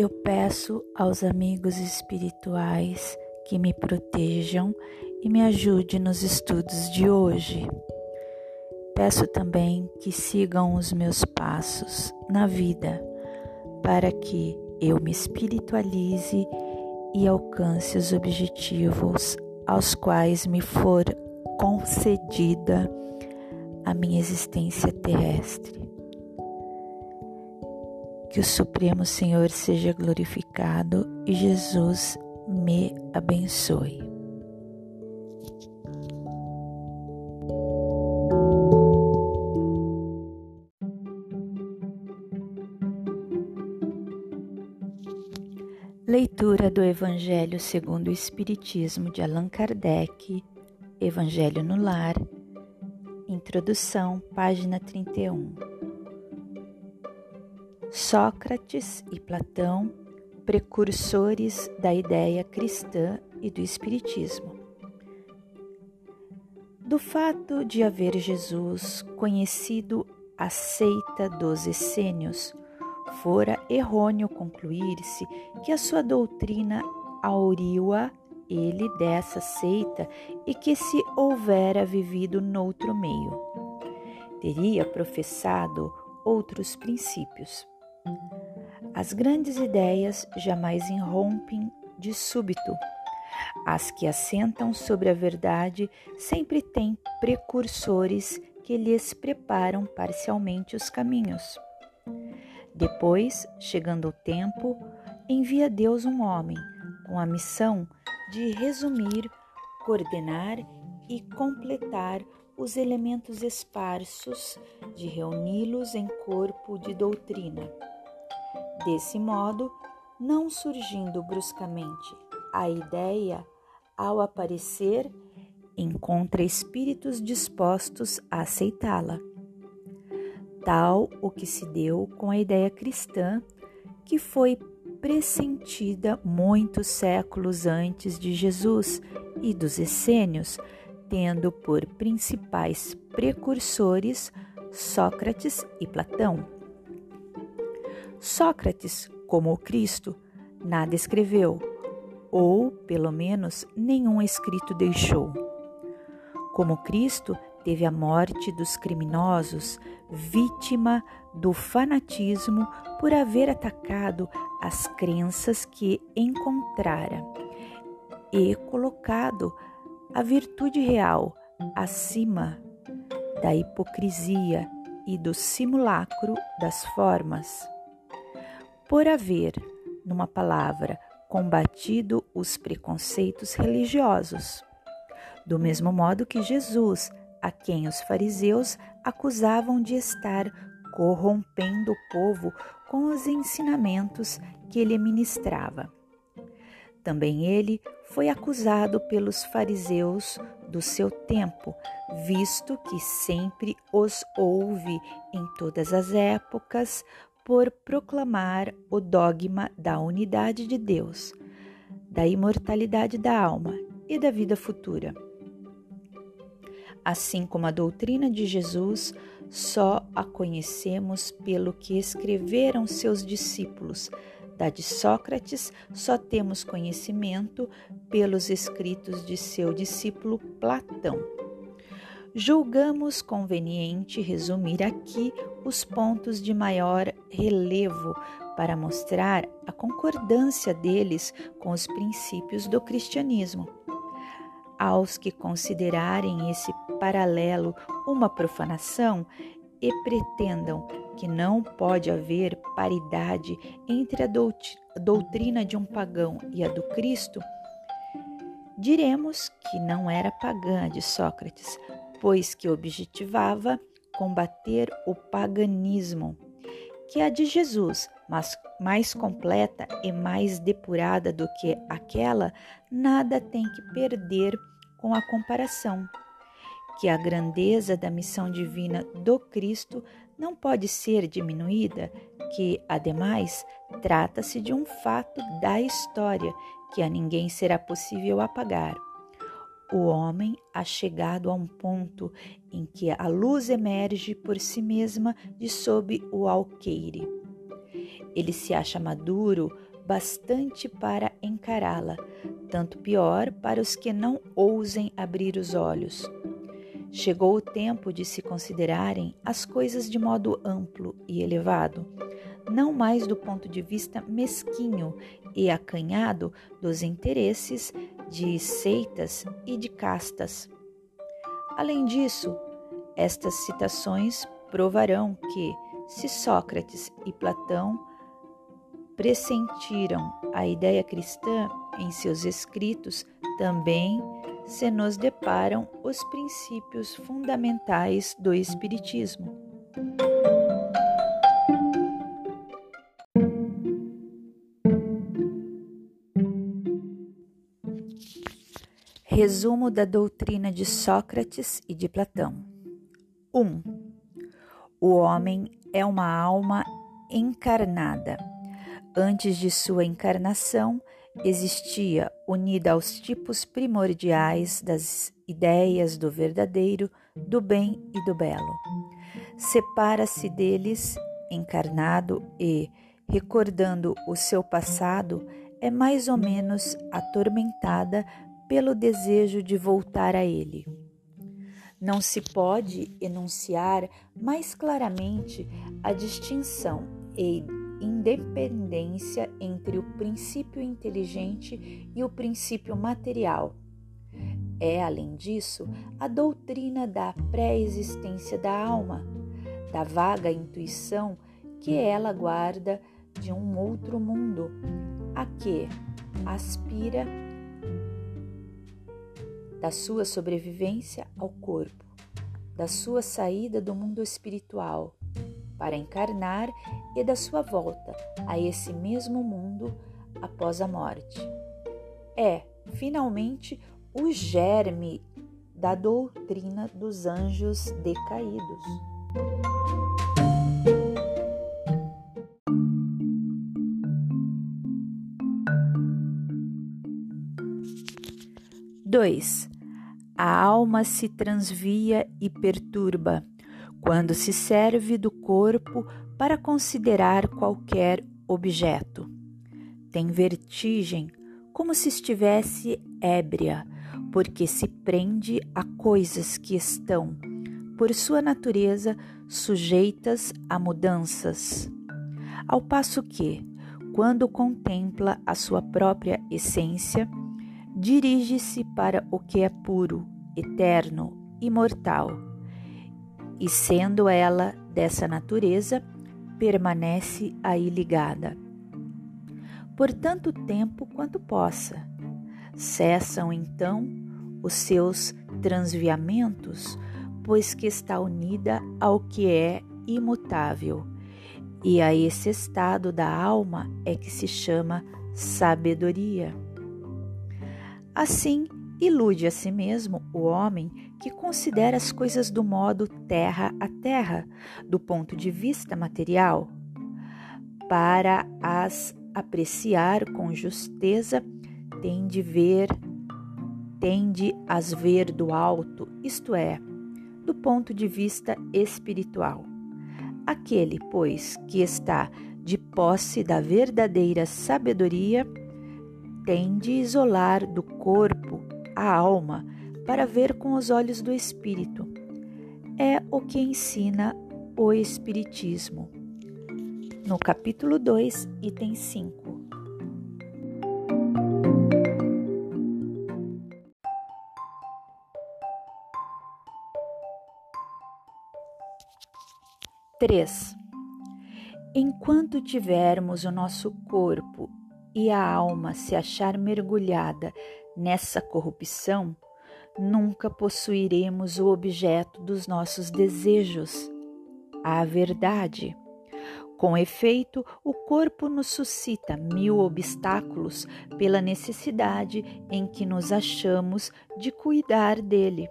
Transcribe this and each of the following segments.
Eu peço aos amigos espirituais que me protejam e me ajude nos estudos de hoje. Peço também que sigam os meus passos na vida para que eu me espiritualize e alcance os objetivos aos quais me for concedida a minha existência terrestre. Que o Supremo Senhor seja glorificado e Jesus me abençoe. Leitura do Evangelho segundo o Espiritismo de Allan Kardec, Evangelho no Lar, Introdução, página 31. Sócrates e Platão, precursores da ideia cristã e do Espiritismo. Do fato de haver Jesus conhecido a seita dos essênios, fora errôneo concluir-se que a sua doutrina auriu-a ele dessa seita e que se houvera vivido noutro meio. Teria professado outros princípios. As grandes ideias jamais irrompem de súbito. As que assentam sobre a verdade sempre têm precursores que lhes preparam parcialmente os caminhos. Depois, chegando o tempo, envia Deus um homem com a missão de resumir, coordenar e completar os elementos esparsos, de reuni-los em corpo de doutrina Desse modo, não surgindo bruscamente a ideia, ao aparecer, encontra espíritos dispostos a aceitá-la. Tal o que se deu com a ideia cristã, que foi pressentida muitos séculos antes de Jesus e dos essênios, tendo por principais precursores Sócrates e Platão. Sócrates, como o Cristo, nada escreveu, ou, pelo menos, nenhum escrito deixou. Como Cristo teve a morte dos criminosos, vítima do fanatismo por haver atacado as crenças que encontrara e colocado a virtude real acima da hipocrisia e do simulacro das formas por haver, numa palavra, combatido os preconceitos religiosos. Do mesmo modo que Jesus, a quem os fariseus acusavam de estar corrompendo o povo com os ensinamentos que ele ministrava. Também ele foi acusado pelos fariseus do seu tempo, visto que sempre os houve em todas as épocas por proclamar o dogma da unidade de Deus, da imortalidade da alma e da vida futura. Assim como a doutrina de Jesus, só a conhecemos pelo que escreveram seus discípulos. Da de Sócrates, só temos conhecimento pelos escritos de seu discípulo Platão julgamos conveniente resumir aqui os pontos de maior relevo para mostrar a concordância deles com os princípios do cristianismo. Aos que considerarem esse paralelo uma profanação e pretendam que não pode haver paridade entre a doutrina de um pagão e a do Cristo, diremos que não era pagã de Sócrates, pois que objetivava combater o paganismo, que a de Jesus, mas mais completa e mais depurada do que aquela, nada tem que perder com a comparação, que a grandeza da missão divina do Cristo não pode ser diminuída, que, ademais, trata-se de um fato da história que a ninguém será possível apagar o homem ha chegado a um ponto em que a luz emerge por si mesma de sob o alqueire. Ele se acha maduro bastante para encará-la, tanto pior para os que não ousem abrir os olhos. Chegou o tempo de se considerarem as coisas de modo amplo e elevado, não mais do ponto de vista mesquinho e acanhado dos interesses de seitas e de castas. Além disso, estas citações provarão que, se Sócrates e Platão pressentiram a ideia cristã em seus escritos, também se nos deparam os princípios fundamentais do Espiritismo. Resumo da doutrina de Sócrates e de Platão. 1. Um, o homem é uma alma encarnada. Antes de sua encarnação, existia, unida aos tipos primordiais das ideias do verdadeiro, do bem e do belo. Separa-se deles, encarnado e, recordando o seu passado, é mais ou menos atormentada pelo desejo de voltar a ele. Não se pode enunciar mais claramente a distinção e independência entre o princípio inteligente e o princípio material. É, além disso, a doutrina da pré-existência da alma, da vaga intuição que ela guarda de um outro mundo, a que aspira da sua sobrevivência ao corpo, da sua saída do mundo espiritual para encarnar e da sua volta a esse mesmo mundo após a morte. É, finalmente, o germe da doutrina dos anjos decaídos. Dois a alma se transvia e perturba quando se serve do corpo para considerar qualquer objeto. Tem vertigem, como se estivesse ébria, porque se prende a coisas que estão, por sua natureza, sujeitas a mudanças. Ao passo que, quando contempla a sua própria essência, dirige-se para o que é puro, eterno, imortal. E sendo ela dessa natureza, permanece aí ligada. Por tanto tempo quanto possa. Cessam então os seus transviamentos, pois que está unida ao que é imutável. E a esse estado da alma é que se chama sabedoria. Assim, ilude a si mesmo o homem que considera as coisas do modo terra a terra, do ponto de vista material. Para as apreciar com justeza, tem de ver, tende as ver do alto, isto é, do ponto de vista espiritual. Aquele, pois, que está de posse da verdadeira sabedoria, tem de isolar do corpo a alma para ver com os olhos do espírito. É o que ensina o Espiritismo. No capítulo 2, item 5. Três. Enquanto tivermos o nosso corpo e a alma se achar mergulhada nessa corrupção, nunca possuiremos o objeto dos nossos desejos, a verdade. Com efeito, o corpo nos suscita mil obstáculos pela necessidade em que nos achamos de cuidar dele.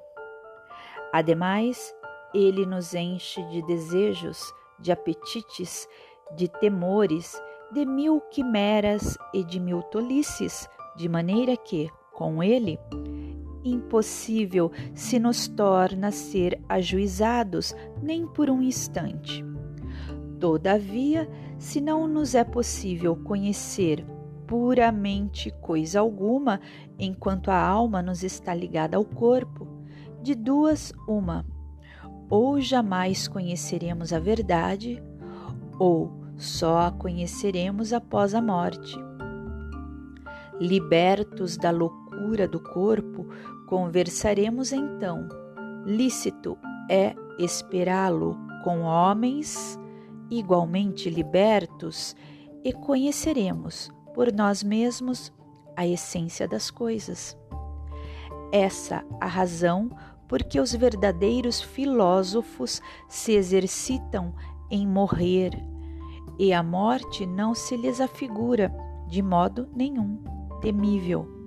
Ademais, ele nos enche de desejos, de apetites, de temores de mil quimeras e de mil tolices, de maneira que, com ele, impossível se nos torna ser ajuizados nem por um instante. Todavia, se não nos é possível conhecer puramente coisa alguma, enquanto a alma nos está ligada ao corpo. De duas, uma: ou jamais conheceremos a verdade, ou só a conheceremos após a morte. Libertos da loucura do corpo, conversaremos então. Lícito é esperá-lo com homens igualmente libertos e conheceremos por nós mesmos a essência das coisas. Essa a razão porque os verdadeiros filósofos se exercitam em morrer e a morte não se lhes afigura de modo nenhum temível.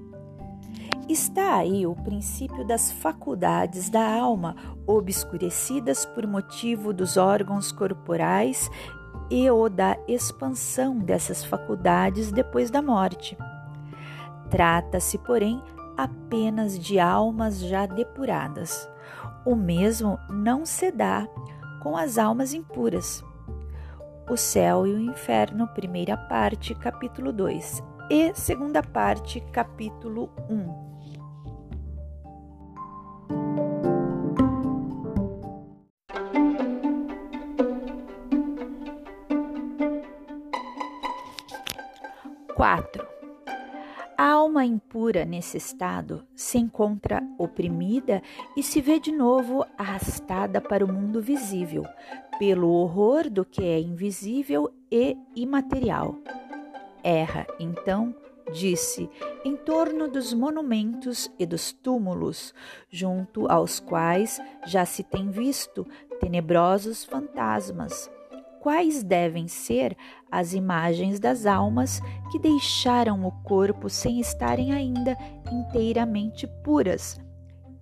Está aí o princípio das faculdades da alma, obscurecidas por motivo dos órgãos corporais e o da expansão dessas faculdades depois da morte. Trata-se, porém, apenas de almas já depuradas. O mesmo não se dá com as almas impuras. O céu e o inferno, primeira parte, capítulo 2, e segunda parte, capítulo 1. Quatro. A alma impura nesse estado se encontra oprimida e se vê de novo arrastada para o mundo visível, pelo horror do que é invisível e imaterial. Erra, então, disse, em torno dos monumentos e dos túmulos, junto aos quais já se tem visto tenebrosos fantasmas. Quais devem ser as imagens das almas que deixaram o corpo sem estarem ainda inteiramente puras,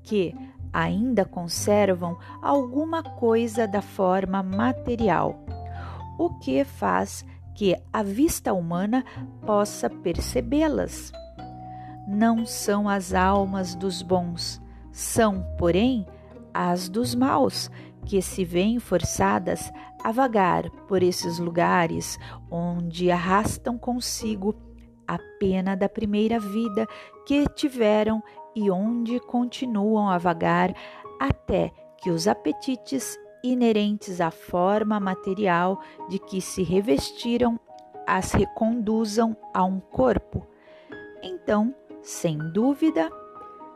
que ainda conservam alguma coisa da forma material, o que faz que a vista humana possa percebê-las. Não são as almas dos bons, são, porém, as dos maus, que se veem forçadas a vagar por esses lugares onde arrastam consigo a pena da primeira vida que tiveram e onde continuam a vagar até que os apetites inerentes à forma material de que se revestiram as reconduzam a um corpo. Então, sem dúvida,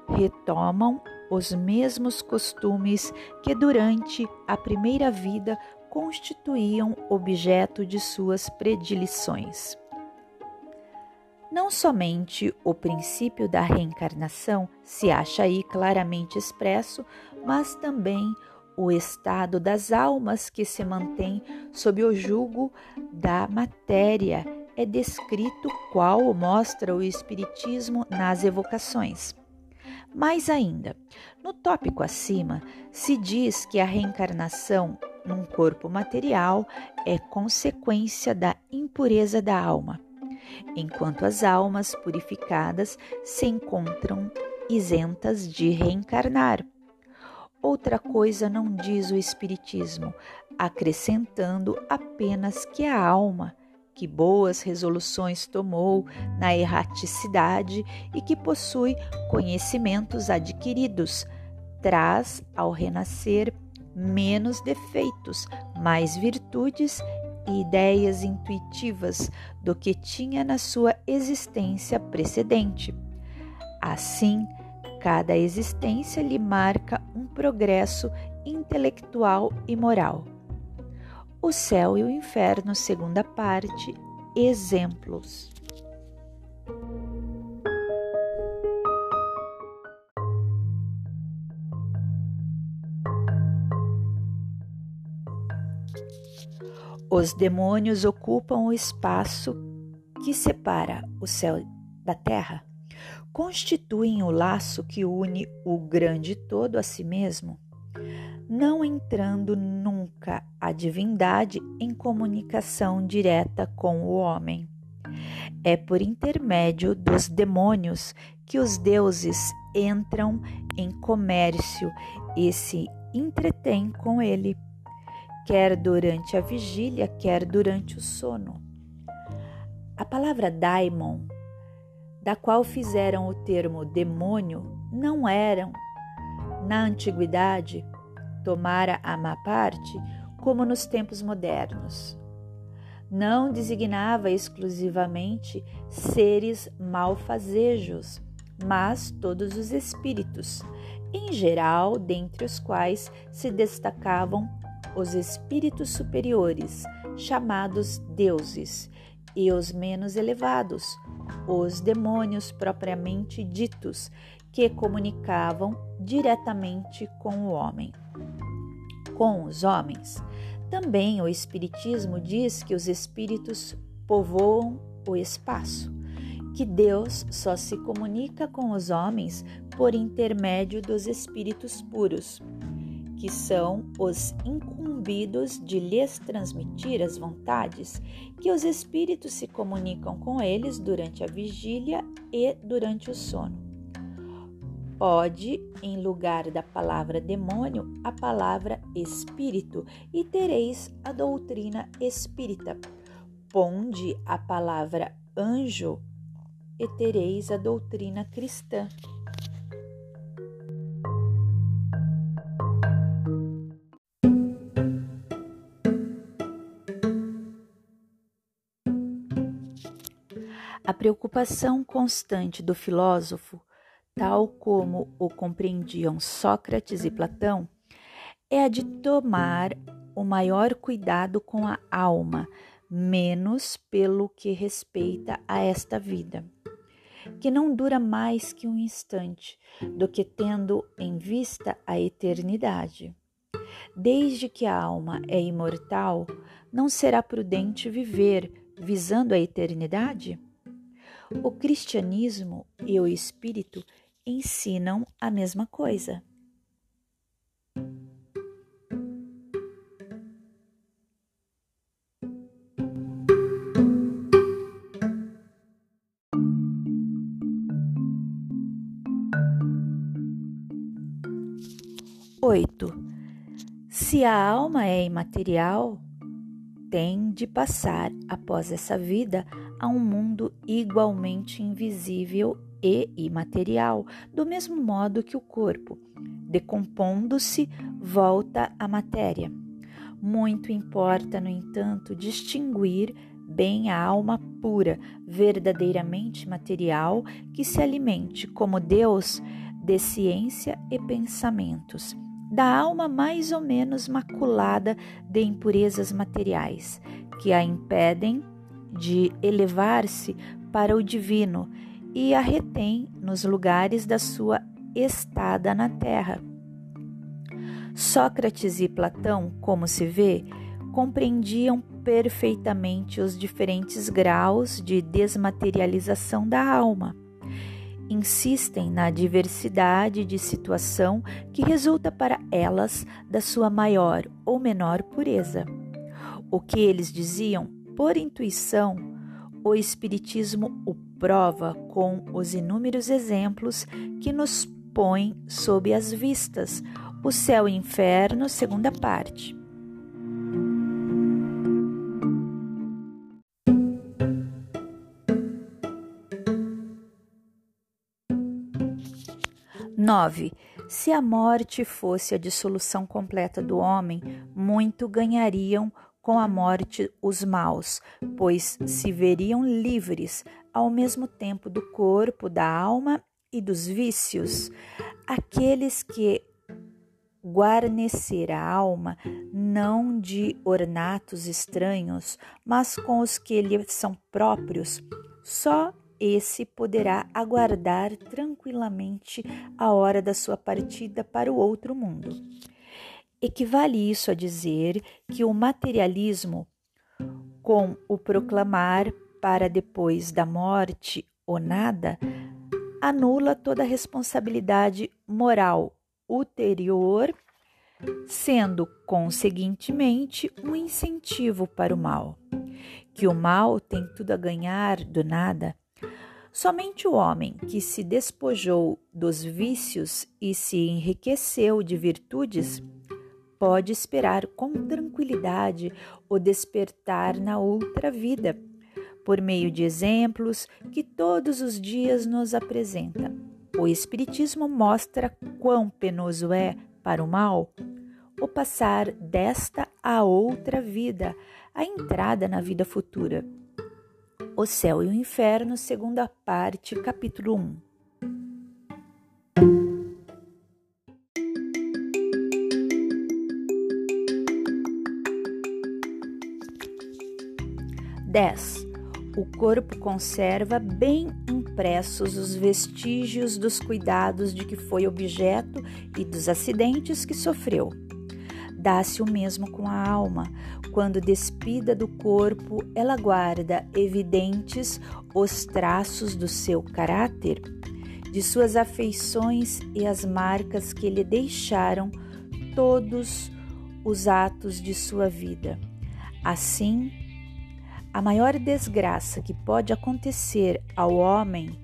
retomam os mesmos costumes que durante a primeira vida constituíam objeto de suas predileções. Não somente o princípio da reencarnação se acha aí claramente expresso, mas também o estado das almas que se mantém sob o jugo da matéria é descrito qual mostra o Espiritismo nas evocações. Mais ainda, no tópico acima, se diz que a reencarnação num corpo material é consequência da impureza da alma, enquanto as almas purificadas se encontram isentas de reencarnar. Outra coisa não diz o Espiritismo, acrescentando apenas que a alma, que boas resoluções tomou na erraticidade e que possui conhecimentos adquiridos, traz ao renascer menos defeitos, mais virtudes e ideias intuitivas do que tinha na sua existência precedente. Assim, cada existência lhe marca um progresso intelectual e moral. O céu e o inferno, segunda parte, exemplos. Os demônios ocupam o espaço que separa o céu da terra, constituem o laço que une o grande todo a si mesmo, não entrando nunca a divindade em comunicação direta com o homem. É por intermédio dos demônios que os deuses entram em comércio e se entretêm com ele quer durante a vigília, quer durante o sono. A palavra daimon da qual fizeram o termo demônio, não eram, na antiguidade, tomara a má parte, como nos tempos modernos. Não designava exclusivamente seres malfazejos, mas todos os espíritos, em geral, dentre os quais se destacavam os espíritos superiores, chamados deuses, e os menos elevados, os demônios propriamente ditos, que comunicavam diretamente com o homem. Com os homens. Também o Espiritismo diz que os espíritos povoam o espaço, que Deus só se comunica com os homens por intermédio dos espíritos puros, que são os incumbidos de lhes transmitir as vontades, que os espíritos se comunicam com eles durante a vigília e durante o sono. Pode, em lugar da palavra demônio, a palavra espírito, e tereis a doutrina espírita. Ponde a palavra anjo, e tereis a doutrina cristã. Preocupação constante do filósofo, tal como o compreendiam Sócrates e Platão, é a de tomar o maior cuidado com a alma, menos pelo que respeita a esta vida, que não dura mais que um instante, do que tendo em vista a eternidade. Desde que a alma é imortal, não será prudente viver visando a eternidade? O cristianismo e o espírito ensinam a mesma coisa. Oito. Se a alma é imaterial, tem de passar após essa vida a um mundo igualmente invisível e imaterial, do mesmo modo que o corpo, decompondo-se, volta à matéria. Muito importa, no entanto, distinguir bem a alma pura, verdadeiramente material, que se alimente como Deus de ciência e pensamentos, da alma mais ou menos maculada de impurezas materiais, que a impedem de elevar-se para o divino e a retém nos lugares da sua estada na terra. Sócrates e Platão, como se vê, compreendiam perfeitamente os diferentes graus de desmaterialização da alma. Insistem na diversidade de situação que resulta para elas da sua maior ou menor pureza. O que eles diziam por intuição, o Espiritismo o prova com os inúmeros exemplos que nos põe sob as vistas. O céu e o inferno, segunda parte. Nove. Se a morte fosse a dissolução completa do homem, muito ganhariam com a morte os maus, pois se veriam livres ao mesmo tempo do corpo, da alma e dos vícios. Aqueles que guarnecer a alma não de ornatos estranhos, mas com os que lhe são próprios, só esse poderá aguardar tranquilamente a hora da sua partida para o outro mundo. Equivale isso a dizer que o materialismo, com o proclamar para depois da morte ou nada, anula toda responsabilidade moral ulterior, sendo conseguintemente um incentivo para o mal. Que o mal tem tudo a ganhar do nada. Somente o homem que se despojou dos vícios e se enriqueceu de virtudes pode esperar com tranquilidade o despertar na outra vida, por meio de exemplos que todos os dias nos apresenta. O Espiritismo mostra quão penoso é para o mal o passar desta a outra vida, a entrada na vida futura. O céu e o inferno, segunda parte, capítulo 1. 10. O corpo conserva bem impressos os vestígios dos cuidados de que foi objeto e dos acidentes que sofreu. Dá-se o mesmo com a alma. Quando despida do corpo, ela guarda evidentes os traços do seu caráter, de suas afeições e as marcas que lhe deixaram todos os atos de sua vida. Assim, a maior desgraça que pode acontecer ao homem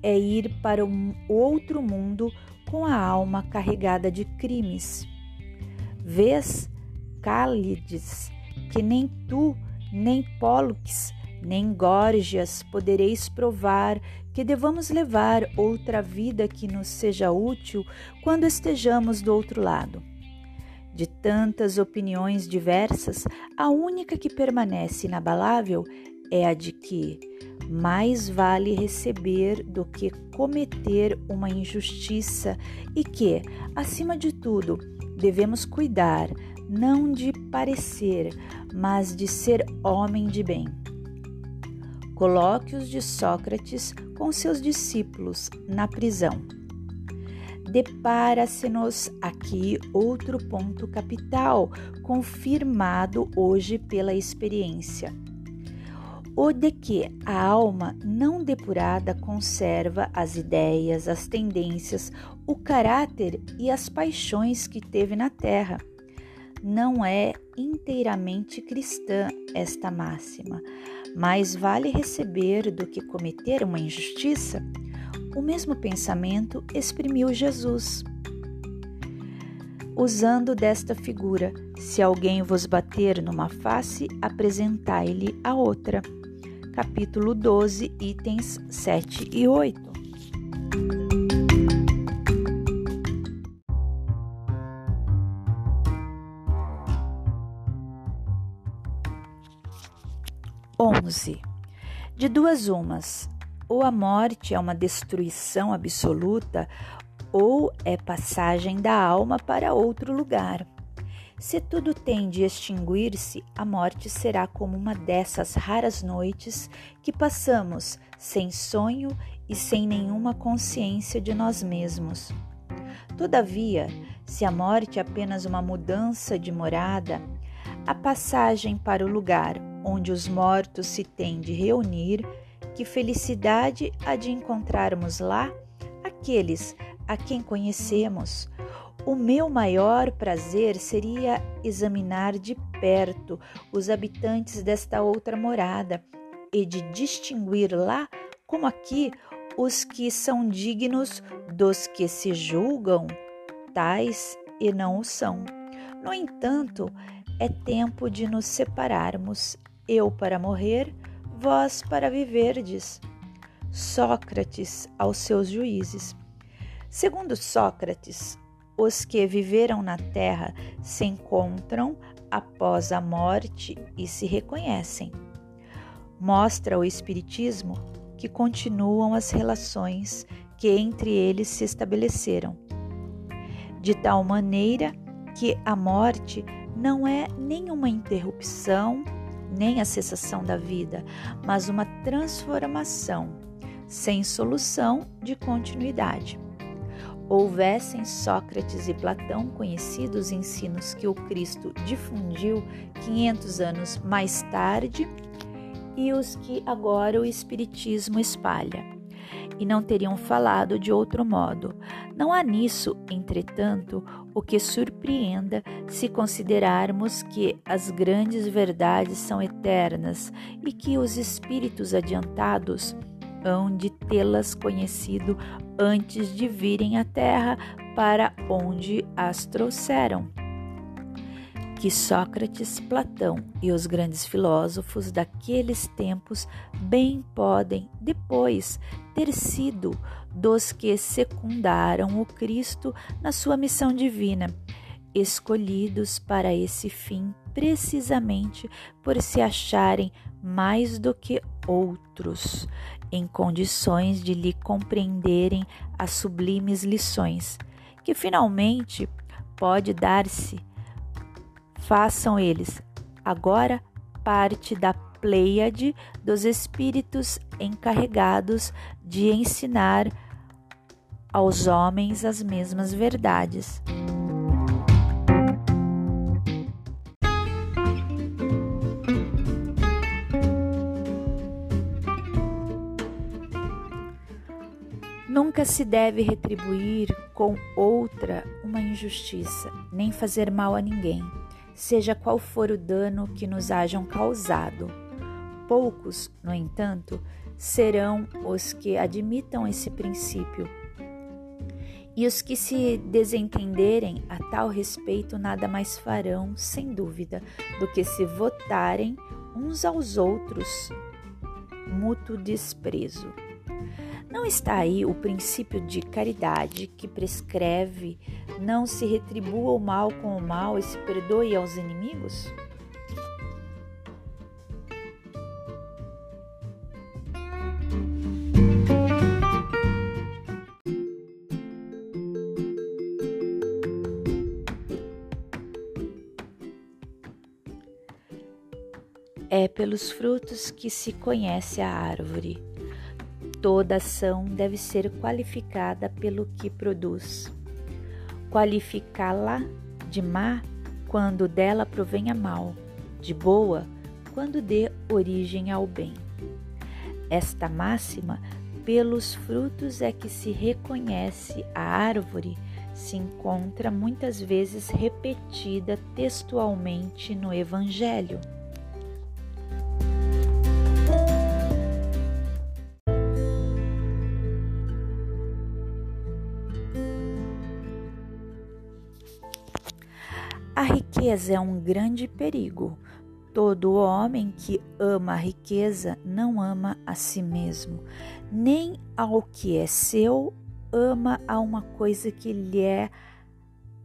é ir para um outro mundo com a alma carregada de crimes. Vês, Cálides, que nem tu, nem Pólux, nem Górgias podereis provar que devamos levar outra vida que nos seja útil quando estejamos do outro lado. De tantas opiniões diversas, a única que permanece inabalável é a de que mais vale receber do que cometer uma injustiça e que, acima de tudo, devemos cuidar não de parecer, mas de ser homem de bem. Colóquios de Sócrates com seus discípulos na prisão depara-se-nos aqui outro ponto capital, confirmado hoje pela experiência. O de que a alma não depurada conserva as ideias, as tendências, o caráter e as paixões que teve na terra. Não é inteiramente cristã esta máxima, mas vale receber do que cometer uma injustiça o mesmo pensamento exprimiu Jesus. Usando desta figura, se alguém vos bater numa face, apresentai-lhe a outra. Capítulo 12, itens 7 e 8. Onze. De duas umas, ou a morte é uma destruição absoluta, ou é passagem da alma para outro lugar. Se tudo tem de extinguir-se, a morte será como uma dessas raras noites que passamos sem sonho e sem nenhuma consciência de nós mesmos. Todavia, se a morte é apenas uma mudança de morada, a passagem para o lugar onde os mortos se têm de reunir que felicidade há de encontrarmos lá aqueles a quem conhecemos. O meu maior prazer seria examinar de perto os habitantes desta outra morada e de distinguir lá, como aqui, os que são dignos dos que se julgam tais e não o são. No entanto, é tempo de nos separarmos, eu para morrer, vós para viverdes. Sócrates aos seus juízes. Segundo Sócrates, os que viveram na terra se encontram após a morte e se reconhecem. Mostra o Espiritismo que continuam as relações que entre eles se estabeleceram, de tal maneira que a morte não é nenhuma interrupção nem a cessação da vida, mas uma transformação, sem solução de continuidade. Houvessem Sócrates e Platão conhecido os ensinos que o Cristo difundiu 500 anos mais tarde e os que agora o Espiritismo espalha e não teriam falado de outro modo. Não há nisso, entretanto, o que surpreenda se considerarmos que as grandes verdades são eternas e que os espíritos adiantados hão de tê-las conhecido antes de virem à terra para onde as trouxeram. que Sócrates, Platão e os grandes filósofos daqueles tempos bem podem, depois, ter sido dos que secundaram o Cristo na sua missão divina, escolhidos para esse fim precisamente por se acharem mais do que outros em condições de lhe compreenderem as sublimes lições, que finalmente pode dar-se. Façam eles agora parte da pleiade dos espíritos encarregados de ensinar aos homens as mesmas verdades. Nunca se deve retribuir com outra uma injustiça, nem fazer mal a ninguém seja qual for o dano que nos hajam causado. Poucos, no entanto, serão os que admitam esse princípio. E os que se desentenderem a tal respeito nada mais farão, sem dúvida, do que se votarem uns aos outros mútuo desprezo. Não está aí o princípio de caridade que prescreve não se retribua o mal com o mal e se perdoe aos inimigos? Pelos frutos que se conhece a árvore. Toda ação deve ser qualificada pelo que produz. Qualificá-la de má quando dela provenha mal, de boa quando dê origem ao bem. Esta máxima, pelos frutos é que se reconhece a árvore, se encontra muitas vezes repetida textualmente no Evangelho. Riqueza é um grande perigo. Todo homem que ama a riqueza não ama a si mesmo, nem ao que é seu, ama a uma coisa que lhe é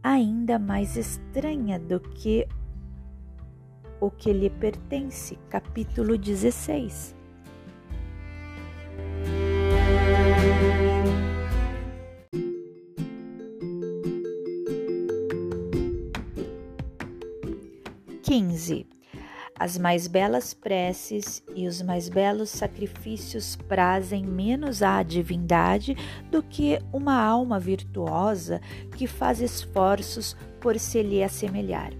ainda mais estranha do que o que lhe pertence. Capítulo 16. 15. As mais belas preces e os mais belos sacrifícios prazem menos à divindade do que uma alma virtuosa que faz esforços por se lhe assemelhar.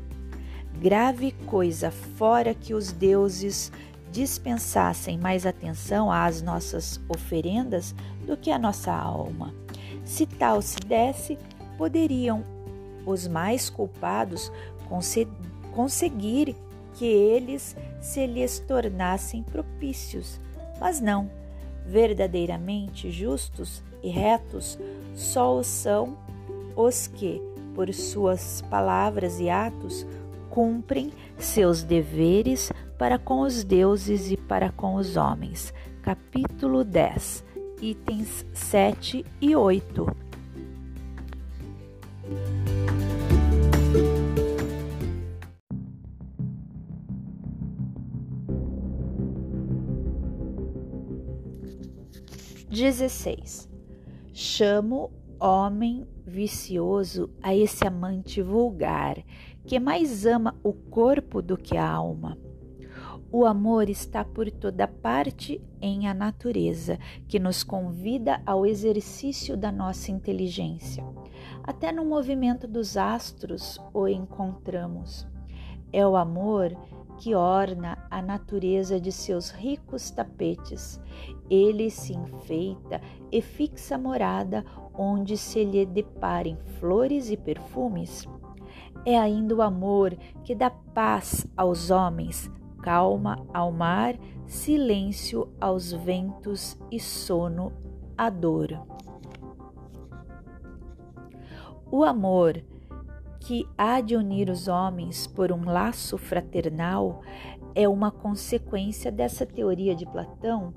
Grave coisa fora que os deuses dispensassem mais atenção às nossas oferendas do que à nossa alma. Se tal se desse, poderiam os mais culpados conceder conseguir que eles se lhes tornassem propícios. Mas não, verdadeiramente justos e retos só o são os que, por suas palavras e atos, cumprem seus deveres para com os deuses e para com os homens. Capítulo 10, itens 7 e 8. 16. Chamo homem vicioso a esse amante vulgar, que mais ama o corpo do que a alma. O amor está por toda parte em a natureza, que nos convida ao exercício da nossa inteligência. Até no movimento dos astros o encontramos. É o amor que orna a natureza de seus ricos tapetes. Ele se enfeita e fixa morada onde se lhe deparem flores e perfumes. É ainda o amor que dá paz aos homens, calma ao mar, silêncio aos ventos e sono à dor. O amor que há de unir os homens por um laço fraternal é uma consequência dessa teoria de Platão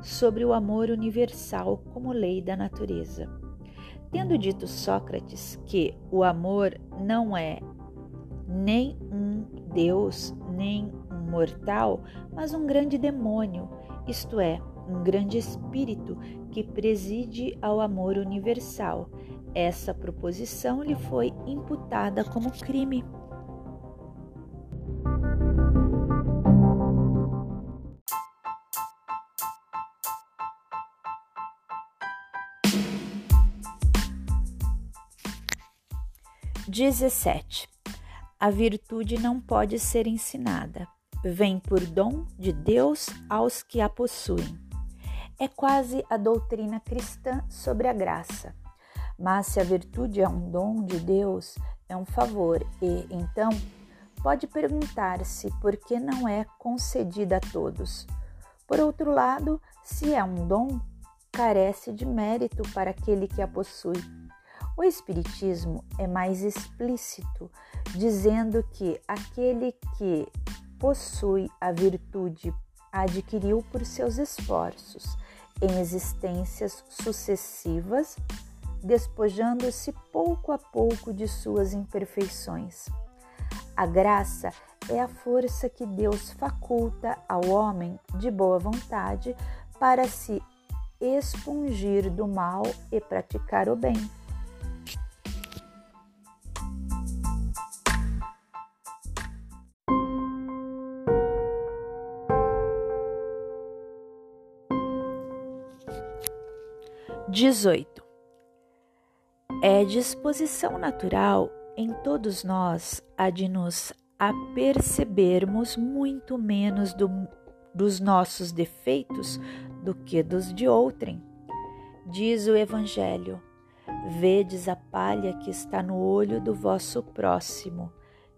sobre o amor universal como lei da natureza. Tendo dito Sócrates que o amor não é nem um Deus, nem um mortal, mas um grande demônio, isto é, um grande espírito que preside ao amor universal. Essa proposição lhe foi imputada como crime. Dezessete. A virtude não pode ser ensinada. Vem por dom de Deus aos que a possuem é quase a doutrina cristã sobre a graça. Mas se a virtude é um dom de Deus, é um favor e, então, pode perguntar-se por que não é concedida a todos. Por outro lado, se é um dom, carece de mérito para aquele que a possui. O Espiritismo é mais explícito, dizendo que aquele que possui a virtude adquiriu por seus esforços em existências sucessivas, despojando-se pouco a pouco de suas imperfeições. A graça é a força que Deus faculta ao homem de boa vontade para se expungir do mal e praticar o bem. 18. É disposição natural em todos nós a de nos apercebermos muito menos do, dos nossos defeitos do que dos de outrem. Diz o Evangelho: Vedes a palha que está no olho do vosso próximo,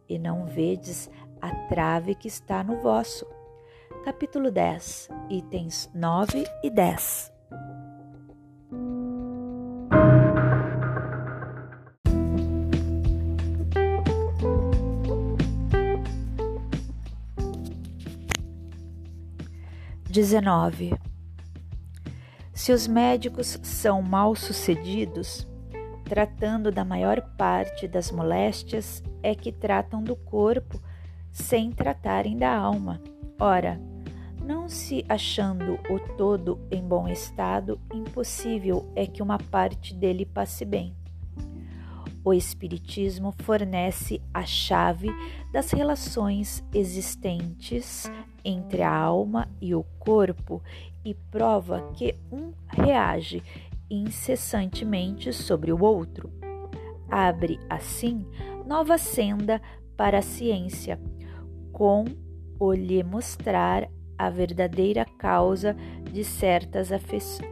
e não vedes a trave que está no vosso. Capítulo 10, itens 9 e 10. 19. Se os médicos são mal sucedidos, tratando da maior parte das moléstias, é que tratam do corpo sem tratarem da alma. Ora, não se achando o todo em bom estado, impossível é que uma parte dele passe bem. O Espiritismo fornece a chave das relações existentes entre a alma e o corpo e prova que um reage incessantemente sobre o outro. Abre, assim, nova senda para a ciência, com o lhe mostrar a verdadeira causa de certas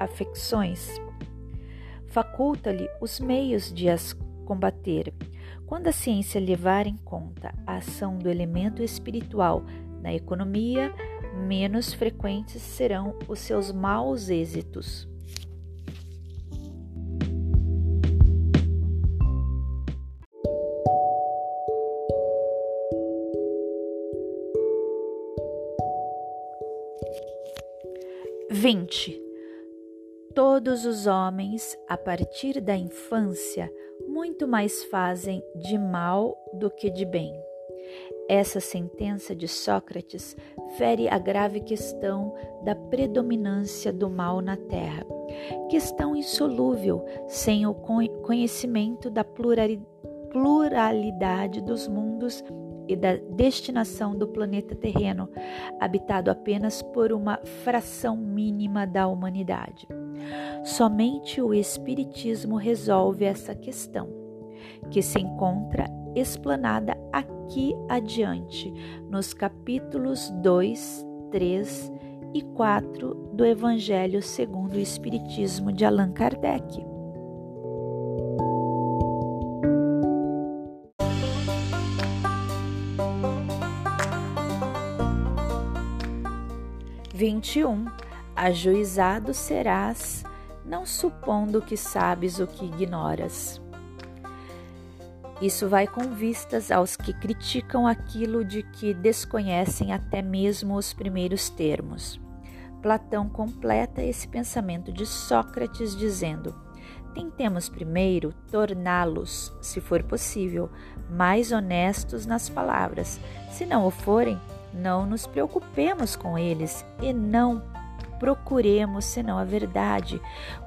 afecções. Faculta-lhe os meios de as combater. Quando a ciência levar em conta a ação do elemento espiritual na economia, menos frequentes serão os seus maus êxitos. Vinte. Todos os homens, a partir da infância, muito mais fazem de mal do que de bem. Essa sentença de Sócrates fere a grave questão da predominância do mal na Terra, questão insolúvel sem o conhecimento da pluralidade dos mundos e da destinação do planeta terreno, habitado apenas por uma fração mínima da humanidade. Somente o Espiritismo resolve essa questão, que se encontra explanada aqui adiante, nos capítulos 2, 3 e 4 do Evangelho segundo o Espiritismo de Allan Kardec. Vinte e um Ajuizado serás, não supondo que sabes o que ignoras. Isso vai com vistas aos que criticam aquilo de que desconhecem até mesmo os primeiros termos. Platão completa esse pensamento de Sócrates dizendo: Tentemos primeiro torná-los, se for possível, mais honestos nas palavras. Se não o forem, não nos preocupemos com eles e não procuremos senão a verdade.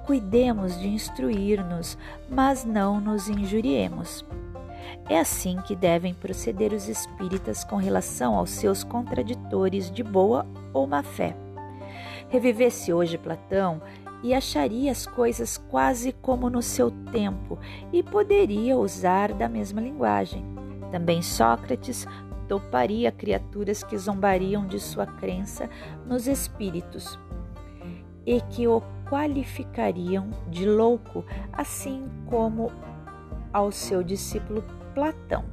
Cuidemos de instruir-nos, mas não nos injuriemos. É assim que devem proceder os espíritas com relação aos seus contraditores de boa ou má fé. Revivesse hoje Platão e acharia as coisas quase como no seu tempo e poderia usar da mesma linguagem. Também Sócrates toparia criaturas que zombariam de sua crença nos espíritos e que o qualificariam de louco, assim como ao seu discípulo Platão.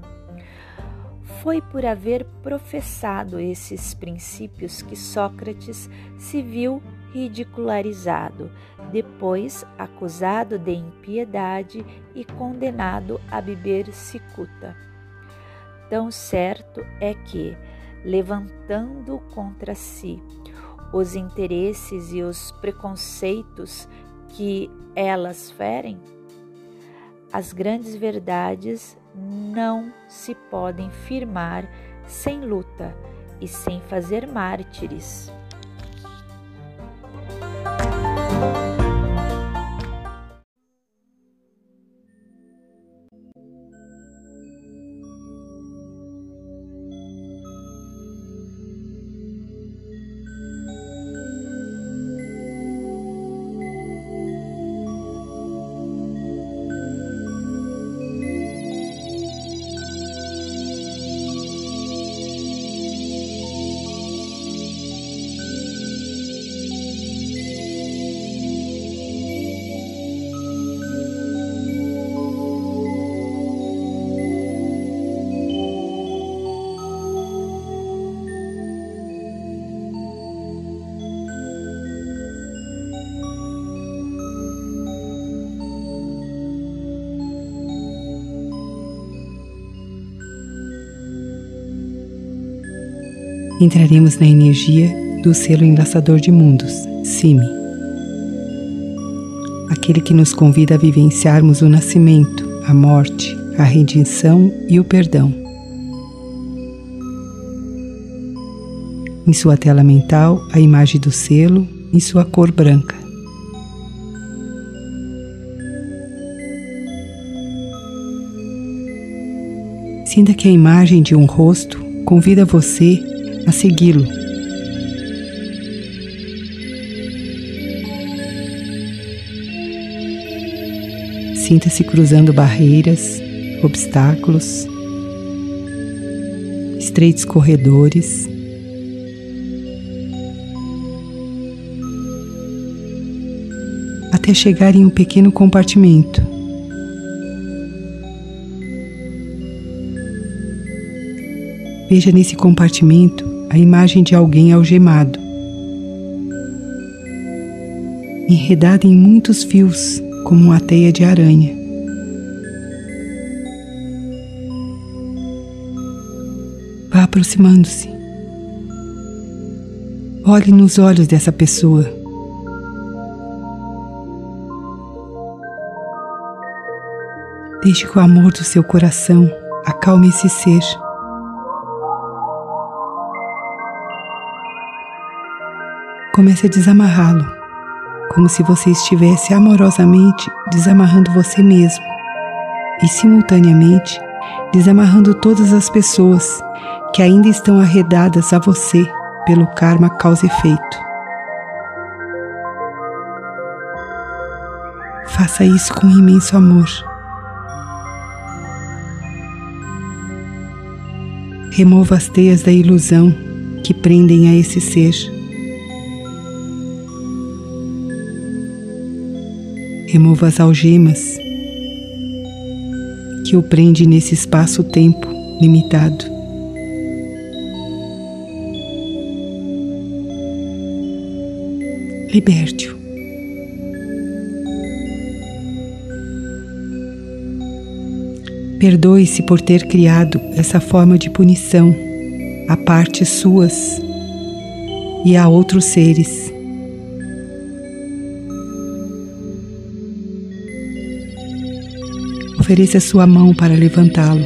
Foi por haver professado esses princípios que Sócrates se viu ridicularizado, depois acusado de impiedade e condenado a beber cicuta. Tão certo é que, levantando contra si os interesses e os preconceitos que elas ferem, as grandes verdades não se podem firmar sem luta e sem fazer mártires. Entraremos na energia do selo enlaçador de mundos, Simi. Aquele que nos convida a vivenciarmos o nascimento, a morte, a redenção e o perdão. Em sua tela mental, a imagem do selo em sua cor branca. Sinta que a imagem de um rosto convida você a segui-lo. Sinta-se cruzando barreiras, obstáculos, estreitos corredores. Até chegar em um pequeno compartimento Veja nesse compartimento a imagem de alguém algemado, enredado em muitos fios, como uma teia de aranha. Vá aproximando-se. Olhe nos olhos dessa pessoa. Deixe que o amor do seu coração acalme esse ser. Comece a desamarrá-lo, como se você estivesse amorosamente desamarrando você mesmo e, simultaneamente, desamarrando todas as pessoas que ainda estão arredadas a você pelo karma causa efeito. Faça isso com imenso amor. Remova as teias da ilusão que prendem a esse ser. Remova as algemas que o prende nesse espaço-tempo limitado. Liberte-o. Perdoe-se por ter criado essa forma de punição a partes suas e a outros seres. Ofereça sua mão para levantá-lo.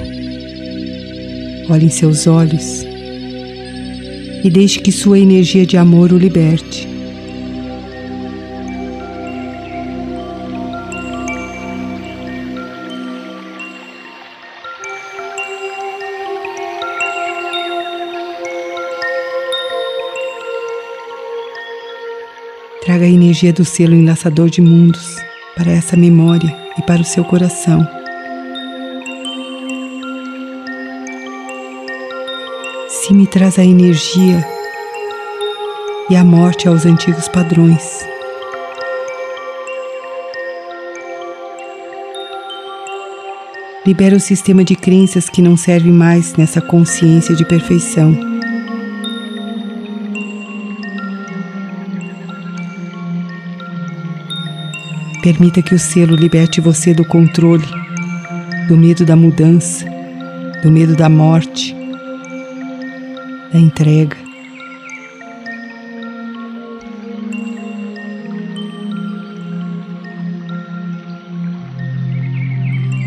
Olhe em seus olhos e deixe que sua energia de amor o liberte. Traga a energia do selo enlaçador de mundos para essa memória e para o seu coração. Traz a energia e a morte aos antigos padrões. Libera o sistema de crenças que não serve mais nessa consciência de perfeição. Permita que o selo liberte você do controle, do medo da mudança, do medo da morte, da entrega.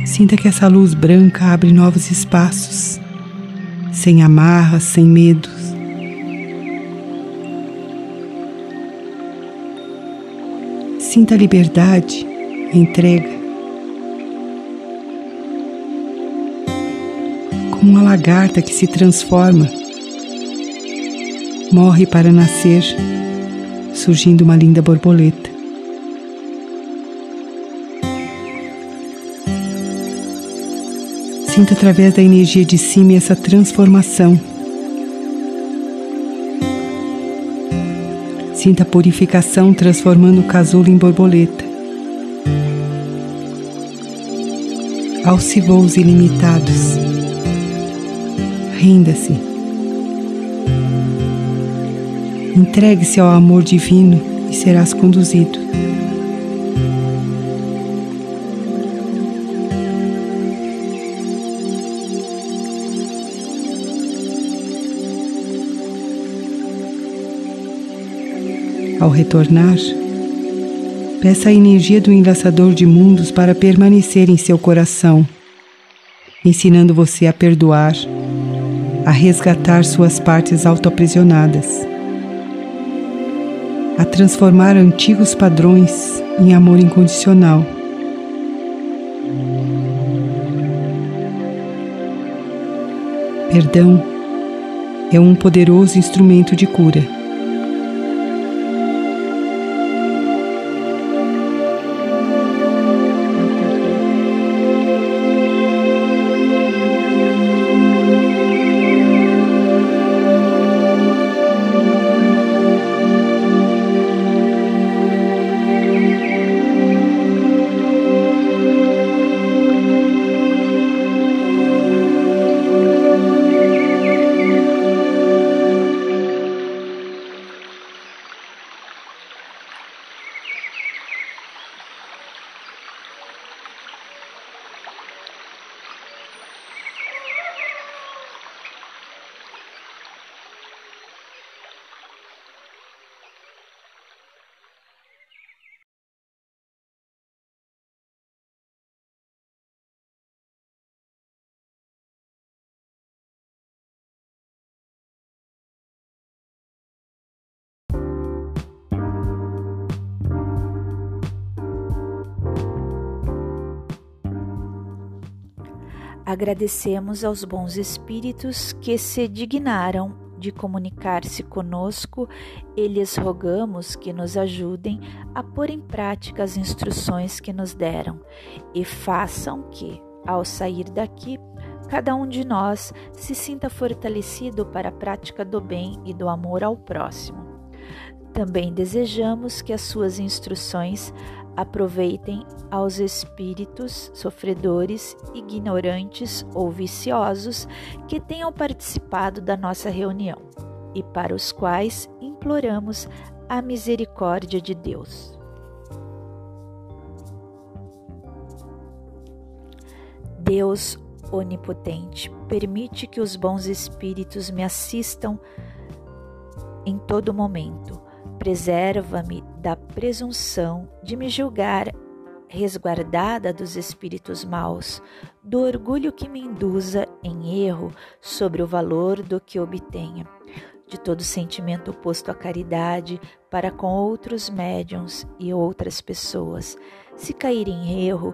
Sinta que essa luz branca abre novos espaços, sem amarras, sem medos. Sinta a liberdade, a entrega. Como uma lagarta que se transforma, morre para nascer, surgindo uma linda borboleta. Sinta através da energia de cima essa transformação. Sinta a purificação transformando o casulo em borboleta. Alce voos ilimitados. Renda-se. Entregue-se ao amor divino e serás conduzido. Ao retornar, peça a energia do enlaçador de mundos para permanecer em seu coração, ensinando você a perdoar, a resgatar suas partes autoaprisionadas, a transformar antigos padrões em amor incondicional. Perdão é um poderoso instrumento de cura. Agradecemos aos bons espíritos que se dignaram de comunicar-se conosco e lhes rogamos que nos ajudem a pôr em prática as instruções que nos deram e façam que, ao sair daqui, cada um de nós se sinta fortalecido para a prática do bem e do amor ao próximo. Também desejamos que as suas instruções aproveitem aos espíritos sofredores, ignorantes ou viciosos que tenham participado da nossa reunião e para os quais imploramos a misericórdia de Deus. Deus onipotente, permite que os bons espíritos me assistam em todo momento. Preserva-me da presunção de me julgar resguardada dos espíritos maus, do orgulho que me induza em erro sobre o valor do que obtenha, de todo sentimento oposto à caridade para com outros médiums e outras pessoas. Se cair em erro,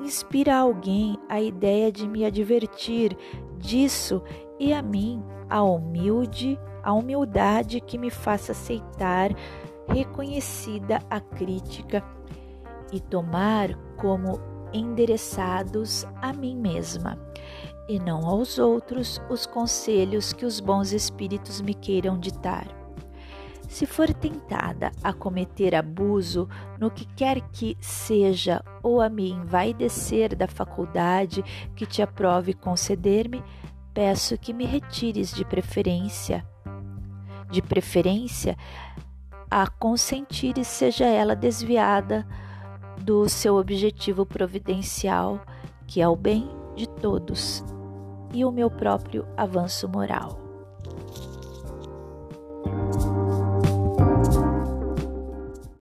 inspira alguém a ideia de me advertir disso e a mim a humilde, a humildade que me faça aceitar reconhecida a crítica e tomar como endereçados a mim mesma e não aos outros os conselhos que os bons espíritos me queiram ditar. Se for tentada a cometer abuso no que quer que seja ou a me envaidecer da faculdade que te aprove conceder-me, peço que me retires de preferência de preferência, a consentir e seja ela desviada do seu objetivo providencial, que é o bem de todos e o meu próprio avanço moral.